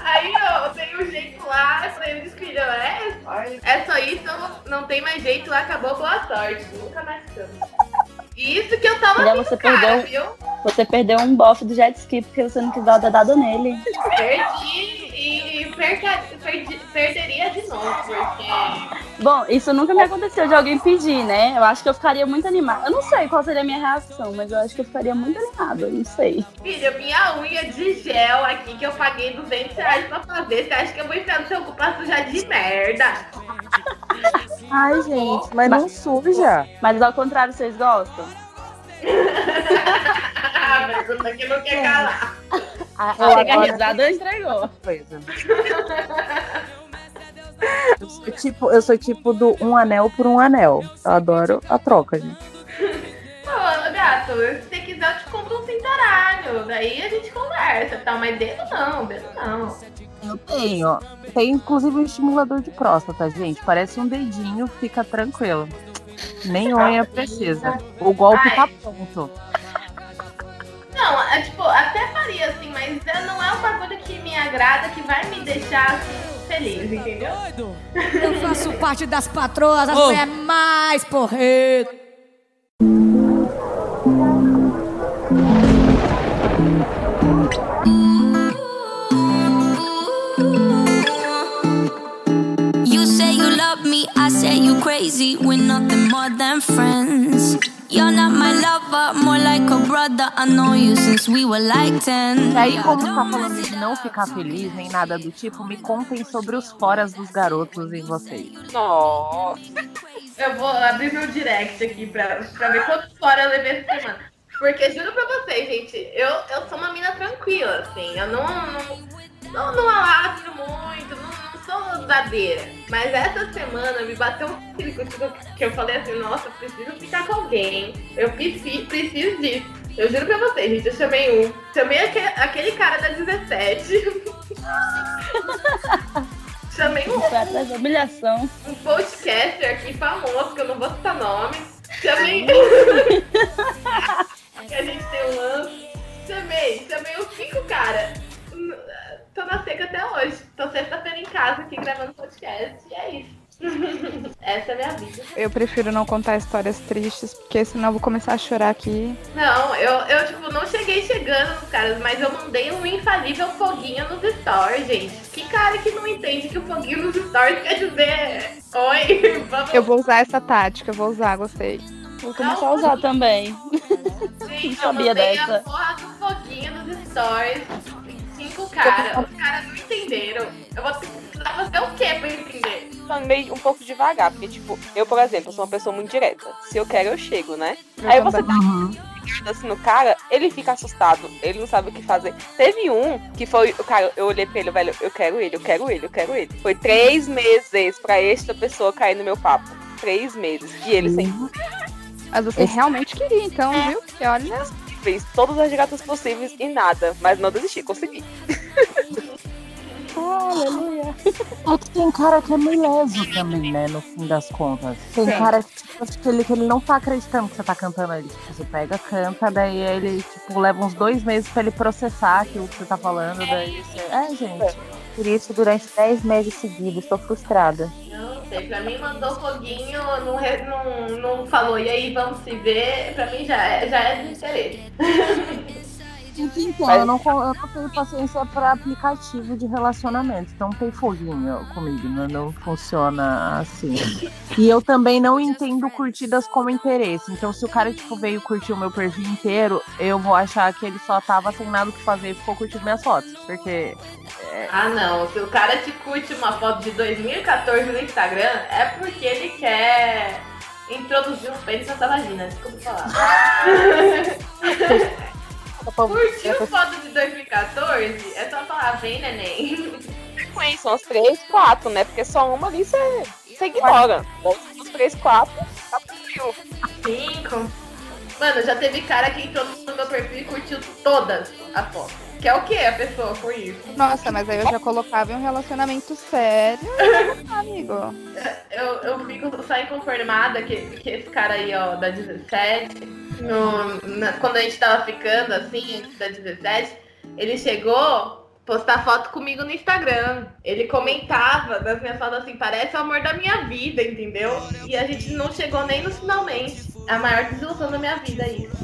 Aí eu dei um jeito lá, falei, ele disse, filho, é, é só isso, não, tem mais jeito, acabou, boa sorte. Nunca mais. E isso que eu tava vendo, você cara, perdeu- viu? Você perdeu um bofe do jet ski porque você não quis dar o dedado nele. Perdi e perca, perdi, perderia de novo, porque. Bom, isso nunca me aconteceu de alguém pedir, né? Eu acho que eu ficaria muito animada. Eu não sei qual seria a minha reação, mas eu acho que eu ficaria muito animada. Eu não sei. Filha, minha unha de gel aqui que eu paguei 200 reais pra fazer. Você acha que eu vou enfiar no seu cu pra sujar de merda? Ai, gente, mas não suja. Mas ao contrário, vocês gostam? A pergunta que não quer calar. Ah, Chega a risada, entregou. Eu sou tipo, eu sou tipo do um anel por um anel. Eu adoro a troca, gente. Ô, gato, se você quiser, eu te compro um cintaralho. Daí a gente conversa, tá? Mas dedo não, dedo não. Eu tenho. Tem inclusive um estimulador de próstata, gente. Parece um dedinho, fica tranquilo. Nem unha precisa. O golpe tá pronto. Não, é tipo, até faria assim, mas é- não é um bagulho que me agrada, que vai me deixar assim, feliz, entendeu? Eu faço parte das patroas, as Ô. mulheres mais porreta. You say you love me, I say you crazy. We're nothing more than friends. You're not my lover, more like a brother. I know you since we were like 10. E aí, como tá falando de não ficar feliz nem nada do tipo, me contem sobre os foras dos garotos em vocês. Nossa. Eu vou abrir meu direct aqui pra, pra ver quanto fora eu levei essa semana. Porque juro pra vocês, gente, eu, eu sou uma mina tranquila, assim. Eu não, não, não, não alastro muito, Mas essa semana me bateu um circuito que eu falei assim, nossa, preciso ficar com alguém. Eu preciso, preciso disso. Eu juro pra vocês, gente, eu chamei um. Chamei aquele, cara da 17. chamei um, humilhação. um podcaster aqui famoso, que eu não vou citar nome. Chamei. que a gente tem um lance. Chamei, chamei os cinco caras. Tô na seca até hoje. Tô sexta-feira em casa aqui gravando podcast. E é isso. Essa é a minha vida. Eu prefiro não contar histórias tristes, porque senão eu vou começar a chorar aqui. Não, eu, eu tipo, não cheguei chegando nos caras, mas eu mandei um infalível foguinho nos stories, gente. Que cara que não entende que o foguinho nos stories quer dizer oi, vamos. Eu vou usar essa tática, eu vou usar, gostei. Vou começar a usar também. Gente, eu sabia mandei dessa. a porra do foguinho nos stories. Cinco caras. Os caras não entenderam. Eu vou precisar fazer o quê pra entender? Meio um pouco devagar, porque, tipo, eu, por exemplo, sou uma pessoa muito direta. Se eu quero, eu chego, né? Aí você tá ligado assim no cara, ele fica assustado, ele não sabe o que fazer. Teve um que foi, o cara, eu olhei pra ele, velho, eu quero ele, eu quero ele, eu quero ele. Foi três meses pra esta pessoa cair no meu papo. Três meses. E ele sem Mas você realmente queria, então, viu? Porque olha. Fez todas as diretas possíveis e nada, mas não desisti, consegui. Aleluia. É que tem cara que é meio leso também, né? No fim das contas. Tem Sim. cara que, tipo, ele, que ele não tá acreditando que você tá cantando ele. Tipo, você pega, canta, daí ele, tipo, leva uns dois meses pra ele processar aquilo que você tá falando. Daí você. É, gente. Por isso, durante 10 meses seguidos, tô frustrada. Sei, pra mim mandou foguinho, não, não, não falou, e aí vamos se ver, pra mim já é, já é de interesse. Então, eu não, eu não tenho paciência pra aplicativo de relacionamento. Então tem foguinho comigo, não, não funciona assim. E eu também não entendo curtidas como interesse. Então, se o cara tipo, veio curtir o meu perfil inteiro, eu vou achar que ele só tava sem nada o que fazer e ficou curtindo minhas fotos. Porque. Ah não, se o cara te curte uma foto de 2014 no Instagram, é porque ele quer introduzir um pênis na sua vagina, desculpa falar. Curtiu foto de 2014? É só falar, vem neném. Sequência, umas três, quatro, né? Porque só uma ali você, ignora. Uns três, quatro, tá tranquilo. Cinco. Mano, já teve cara que entrou no meu perfil e curtiu todas as fotos. Que é o que a pessoa com isso? Nossa, mas aí eu já colocava em um relacionamento sério, amigo. Eu, eu fico só inconformada que, que esse cara aí, ó, da 17, no, na- quando a gente tava ficando assim, da 17, ele chegou postar foto comigo no Instagram. Ele comentava das minhas fotos assim, parece o amor da minha vida, entendeu? E a gente não chegou nem no finalmente. É a maior desilusão da minha vida isso.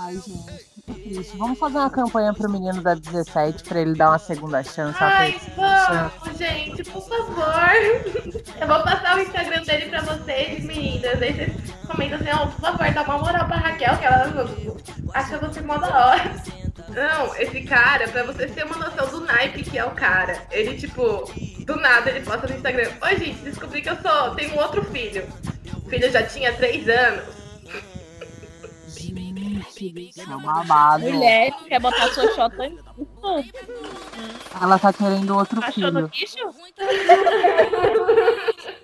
Ai, gente. Triste. Vamos fazer uma campanha pro menino da 17 pra ele dar uma segunda chance. Ai, vamos, gente, por favor. Eu vou passar o Instagram dele pra vocês, meninas. Aí vocês comentam assim, ó, por favor, dá uma moral pra Raquel, que ela acha você mó da hora. Não, esse cara, pra vocês terem uma noção do naipe que é o cara, ele, tipo, do nada ele posta no Instagram. Oi, gente, descobri que eu sou, tenho um outro filho. O filho já tinha três anos. É babado. Mulher, quer botar sua chota em tudo. Ela tá querendo outro Achou no filho. bicho?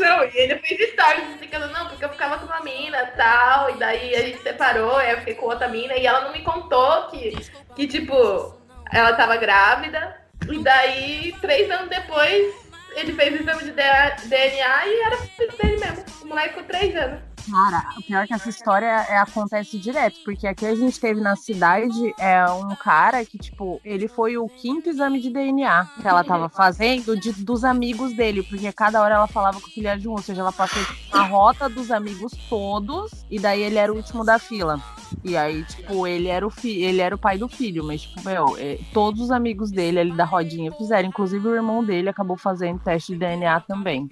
Não, e ele fez stories explicando, não, porque eu ficava com uma mina e tal, e daí a gente separou, aí eu fiquei com outra mina, e ela não me contou que, que tipo, ela tava grávida, e daí, três anos depois, ele fez o exame de DNA e era filho dele mesmo, o moleque com três anos. Cara, o pior é que essa história é, acontece direto, porque aqui a gente teve na cidade é um cara que, tipo, ele foi o quinto exame de DNA que ela tava fazendo de- dos amigos dele, porque cada hora ela falava com o filho de um, ou seja, ela passou a rota dos amigos todos, e daí ele era o último da fila. E aí, tipo, ele era o fi ele era o pai do filho, mas, tipo, meu, é, todos os amigos dele ali da rodinha fizeram, inclusive o irmão dele acabou fazendo teste de DNA também.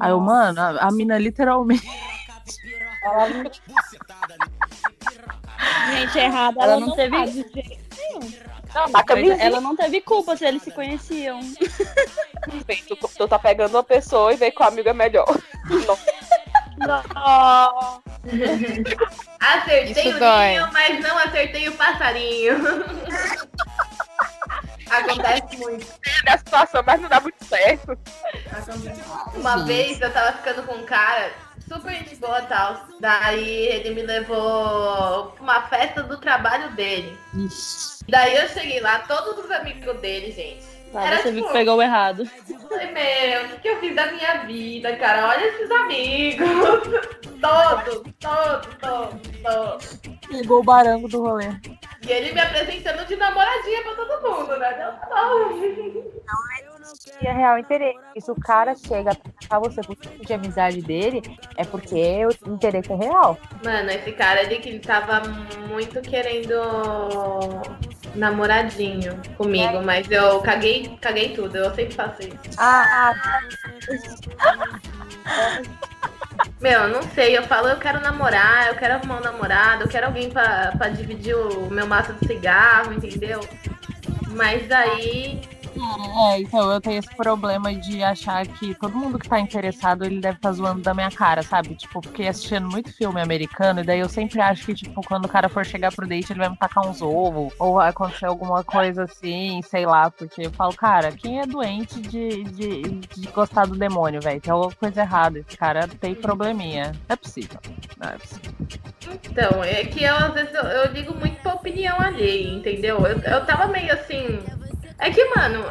Aí eu, mano, a, a mina literalmente. Gente, errada, Ela ela, não não teve- faz de jeito nenhum. Não, na Coisa- camisinha. Ela não teve culpa se eles se conheciam. Bem, tu, tu tá pegando uma pessoa e vem com a amiga melhor. Não. Acertei Isso o dói. ninho, mas não acertei o passarinho. Acontece muito. É a situação, mas não dá muito certo. Uma vez eu tava ficando com um cara, super gente boa tal. Daí ele me levou pra uma festa do trabalho dele. Daí eu cheguei lá, todos os amigos dele, gente. Tá, Era você viu tipo- que pegou o errado. Falei, meu, o que, que eu fiz da minha vida, cara? Olha esses amigos. todos, todos, todos, todos. Pegou o barango do rolê. E ele me apresentando de namoradinha pra todo mundo, né? Deu tá bom. E é real interesse. Se o cara chega a você por tipo de amizade dele, é porque o interesse é real. Mano, esse cara ali que ele tava muito querendo namoradinho comigo, mas eu caguei, caguei tudo, eu sempre faço isso. Ah, Meu, eu não sei, eu falo, eu quero namorar, eu quero arrumar um namorado, eu quero alguém pra, pra dividir o meu maço de cigarro, entendeu? Mas daí. É, então eu tenho esse problema de achar que todo mundo que tá interessado, ele deve estar zoando da minha cara, sabe? Tipo, fiquei assistindo muito filme americano, e daí eu sempre acho que, tipo, quando o cara for chegar pro date, ele vai me tacar uns ovos, ou vai acontecer alguma coisa assim, sei lá, porque eu falo, cara, quem é doente de, de, de gostar do demônio, velho? Tem alguma coisa errada, esse cara tem probleminha. É possível. Não é possível. Então, é que eu às vezes eu, eu ligo muito pra opinião alheia, entendeu? Eu, eu tava meio assim. É que, mano,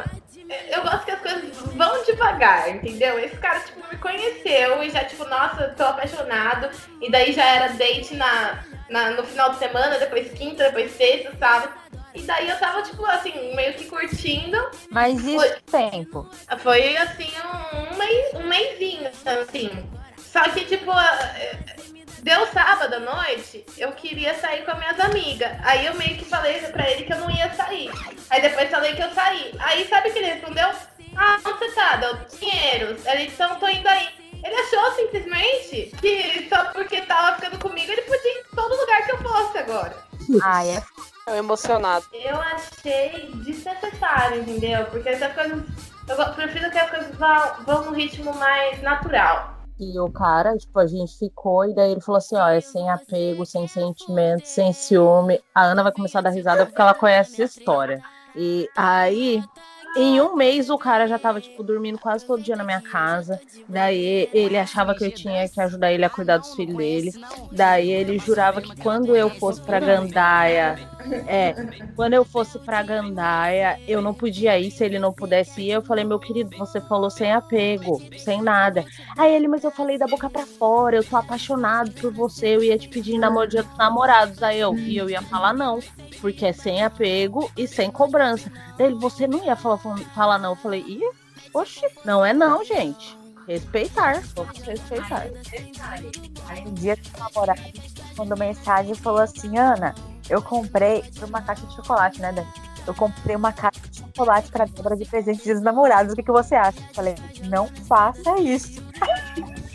eu gosto que as coisas vão devagar, entendeu? Esse cara, tipo, me conheceu e já, tipo, nossa, tô apaixonado. E daí já era date na, na, no final de semana, depois quinta, depois sexta, sábado. E daí eu tava, tipo, assim, meio que curtindo. Mas isso Foi- tempo. Foi, assim, um, um, mês, um mêsinho, assim. Só que, tipo, deu sábado à noite, eu queria sair com as minhas amigas. Aí eu meio que falei pra ele que eu não ia sair. Aí depois falei que eu saí. Aí sabe o que ele respondeu? Ah, onde você tá? Deu dinheiros. Ele disse, então tô indo aí. Ele achou simplesmente que só porque tava ficando comigo, ele podia ir em todo lugar que eu fosse agora. Ah, é. Eu emocionado. Eu achei desnecessário, entendeu? Porque essas coisas. Eu prefiro que as coisas vão, vão num ritmo mais natural. E o cara, tipo, a gente ficou e daí ele falou assim, ó, é sem apego, sem sentimento, sem ciúme. A Ana vai começar a dar risada porque ela conhece essa história. E aí, em um mês, o cara já tava, tipo, dormindo quase todo dia na minha casa. Daí ele achava que eu tinha que ajudar ele a cuidar dos filhos dele. Daí ele jurava que quando eu fosse pra Gandaia, é, quando eu fosse pra Gandaia, eu não podia ir se ele não pudesse ir. Eu falei, meu querido, você falou sem apego, sem nada. Aí ele, mas eu falei da boca pra fora, eu tô apaixonado por você, eu ia te pedir namoro dia dos namorados. Aí eu, e eu ia falar não, porque é sem apego e sem cobrança. Daí ele, você não ia falar, falar não. Eu falei, ih, oxi, não é não, gente. Respeitar, vamos respeitar. Um dia que o namorado mandou mensagem e falou assim, Ana, eu comprei uma caixa de chocolate, né, Dani? Eu comprei uma caixa de chocolate pra Débora de presente dos namorados. O que, que você acha? Eu falei, não faça isso.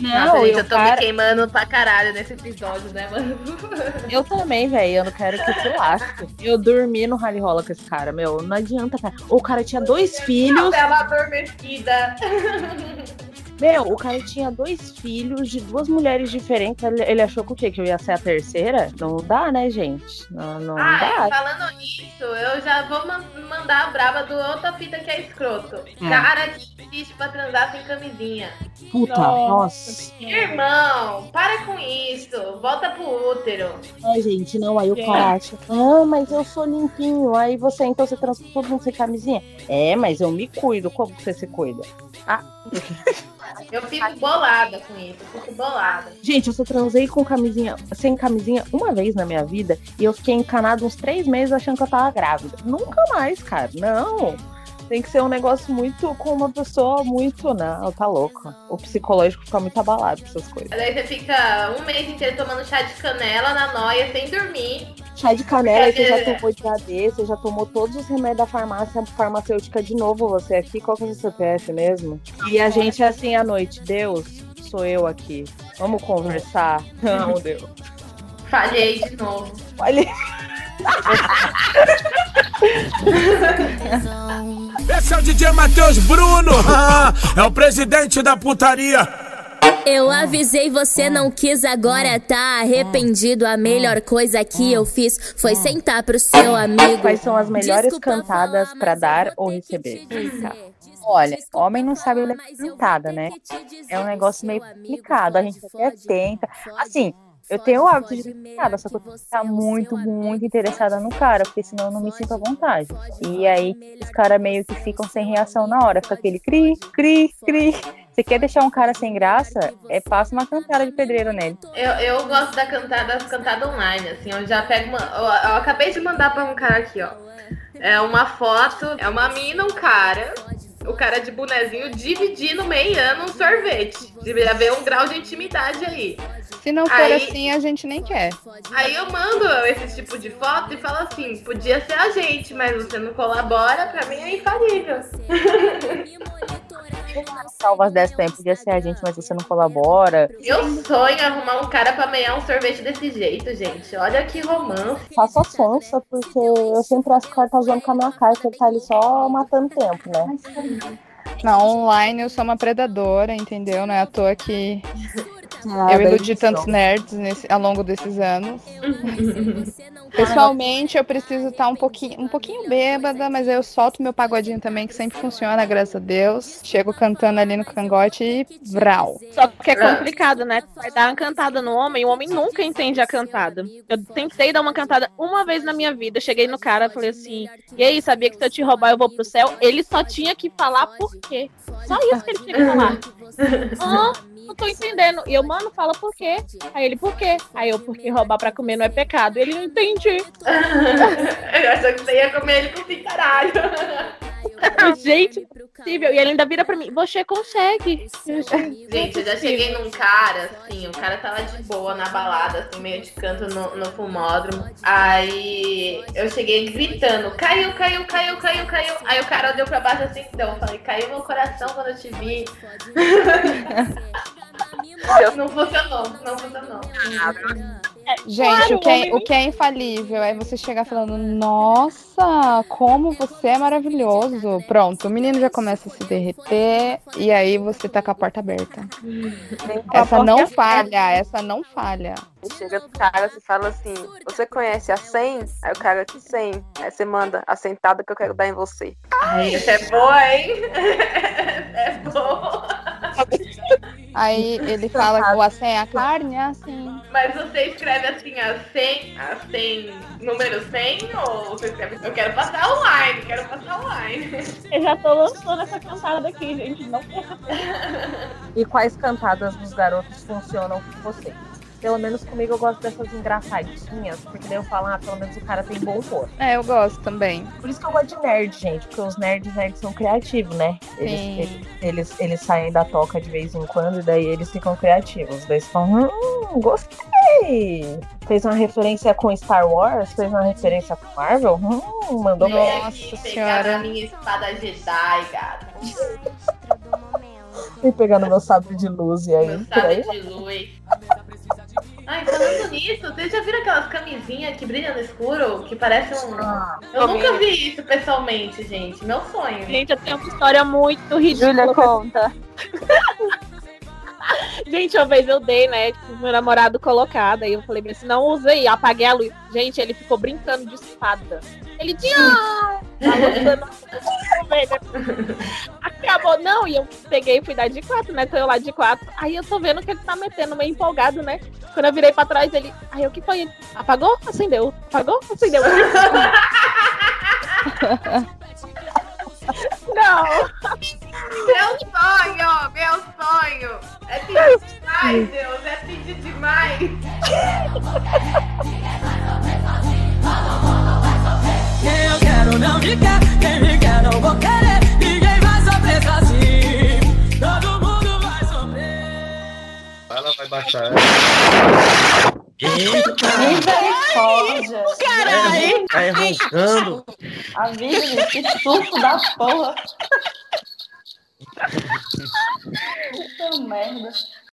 Nossa, Não, gente, e o eu tô cara- me queimando pra caralho nesse episódio, né, mano? Eu também, velho. Eu não quero que se lasque. Eu dormi no rally rola com esse cara, meu. Não adianta, cara. O cara tinha dois filhos. Bela adormecida. Meu, o cara tinha dois filhos de duas mulheres diferentes. Ele, achou que o quê? Que eu ia ser a terceira? Não dá, né, gente? Não, não Ah, dá. falando nisso, eu já vou man- mandar a braba do outra fita que é escroto. Hum. Cara difícil pra transar sem camisinha. Puta, nossa. Irmão, para com isso. Volta pro útero. Ai, gente, não. Aí o cara acha, ah, mas eu sou limpinho. Aí você, então, você transa com todo mundo sem camisinha? É, mas eu me cuido. Como que você se cuida? Ah, Eu fico bolada com isso. Eu fico bolada. Gente, eu só transei com camisinha, sem camisinha uma vez na minha vida e eu fiquei encanado uns três meses achando que eu tava grávida. Nunca mais, cara. Não. Tem que ser um negócio muito com uma pessoa muito. Não, tá louco. O psicológico fica muito abalado com essas coisas. Daí você fica um mês inteiro tomando chá de canela na noia, sem dormir. Chá de canela, você já tomou de AD, você já tomou todos os remédios da farmácia farmacêutica de novo, você aqui, qual que é o seu CPF mesmo? E a gente é assim à noite, Deus, sou eu aqui. Vamos conversar? Não, Deus. Falhei de novo. Falhei. Esse é o DJ Matheus Bruno, é o presidente da putaria. Eu avisei, você não quis, agora tá arrependido. A melhor coisa que eu fiz foi sentar pro seu amigo. Quais são as melhores Desculpa cantadas pra dar ou receber? Olha, homem não sabe ler cantada, né? É um negócio meio complicado. A gente até tenta. Assim, eu tenho o hábito de cantada, só que eu tenho que estar muito, muito interessada no cara, porque senão eu não me sinto à vontade. E aí, os caras meio que ficam sem reação na hora. Fica aquele cri, cri, cri. Você quer deixar um cara sem graça? É passa uma cantada de pedreiro nele. Eu, eu gosto da cantada, das cantadas online, assim, eu já pego uma. Eu, eu acabei de mandar pra um cara aqui, ó. É uma foto, é uma mina, um cara, o cara de bonezinho dividindo meiando um sorvete. Devia haver um grau de intimidade aí. Se não for Aí- assim, a gente nem quer. Aí eu mando esse tipo de foto e falo assim, podia ser a gente, mas você não colabora, pra mim é infalível. Salvas dessa tempo, podia ser a gente, mas você não colabora. Eu sonho em arrumar um cara pra meiar um sorvete desse jeito, gente. Olha que romance. Faça sonsa, porque eu sempre acho que o cara tá zoando com a minha cara, que ele tá ali só matando tempo, né? Não, online eu sou uma predadora, entendeu? Não é à toa que Ah, eu iludi tantos nerds nesse, ao longo desses anos. Pessoalmente, eu preciso estar um pouquinho, um pouquinho bêbada, mas aí eu solto meu pagodinho também, que sempre funciona, graças a Deus. Chego cantando ali no cangote e vral. Só que é complicado, né? Vai dar uma cantada no homem, o homem nunca entende a cantada. Eu tentei dar uma cantada uma vez na minha vida. Cheguei no cara e falei assim: E aí, sabia que se eu te roubar eu vou pro céu? Ele só tinha que falar por quê. Só isso que ele tinha que falar. Ah, não tô entendendo. E eu, mano, fala por quê? Aí ele, por quê? Aí eu, porque roubar pra comer não é pecado. Ele não entendi. Eu achei que você ia comer ele fim, caralho. Gente, impossível. E ele ainda vira pra mim, você consegue. Gente, eu já cheguei num cara, assim, o cara tava de boa na balada, assim, meio de canto no, no fumódromo. Aí eu cheguei gritando, caiu, caiu, caiu, caiu, caiu. Aí o cara deu pra baixo assim, então, eu falei, caiu meu coração quando eu te vi. não funcionou, não funcionou. Gente, Claro, o, que é, o que é infalível é você chegar falando, nossa, como você é maravilhoso. Pronto, o menino já começa a se derreter e aí você tá com a porta aberta. Essa não falha, essa não falha. Você chega pro cara e fala assim: Você conhece a 100? Aí o cara, que 100? Aí você manda a sentada que eu quero dar em você. Ai, essa é boa, hein? é boa. Aí ele fala, o assim, a carne é assim. Mas você escreve assim a 100, a 100, número 100, ou você escreve, eu quero passar online, quero passar online. Eu já tô lançando essa cantada aqui, gente. Não E quais cantadas dos garotos funcionam com você? Pelo menos comigo eu gosto dessas engraçadinhas, porque daí eu falo, ah, pelo menos o cara tem bom humor. É, eu gosto também. Por isso que eu gosto de nerd, gente, porque os nerds, nerds são criativos, né? Eles, Sim. eles, eles, eles saem da toca de vez em quando e daí eles ficam criativos. Daí eles falam, hum, gostei! Fez uma referência com Star Wars, fez uma referência com Marvel, hum, mandou bem. Nossa senhora. a minha espada Jedi, gata. E pegando meu sabre de luz e aí, Meu por aí. sabre de luz. Ai, falando nisso, vocês já viram aquelas camisinhas que brilham no escuro? Que parecem um. eu nunca vi isso pessoalmente, gente. Meu sonho. Gente, eu tenho uma história muito ridícula. Júlia, conta. Gente, uma vez eu dei, né? Tipo, meu namorado colocado. Aí eu falei assim, não aí, apaguei a luz. Gente, ele ficou brincando de espada. Ele tinha. Acabou, não, e eu peguei e fui dar de quatro, né? Tô eu lá de quatro. Aí eu tô vendo que ele tá metendo meio empolgado, né? Quando eu virei pra trás, ele. Aí o que foi? Apagou? Acendeu. Apagou? Acendeu. Não! Meu sonho, meu sonho. É pedir demais, Deus. É pedir demais. Quem eu quero não me quer, quem me quer não vou querer. Ninguém vai sofrer sozinho. Todo mundo vai sofrer. Ela vai baixar. Misericórdia. Caralho! Tá roncando. A vida, que susto da porra. Puta merda.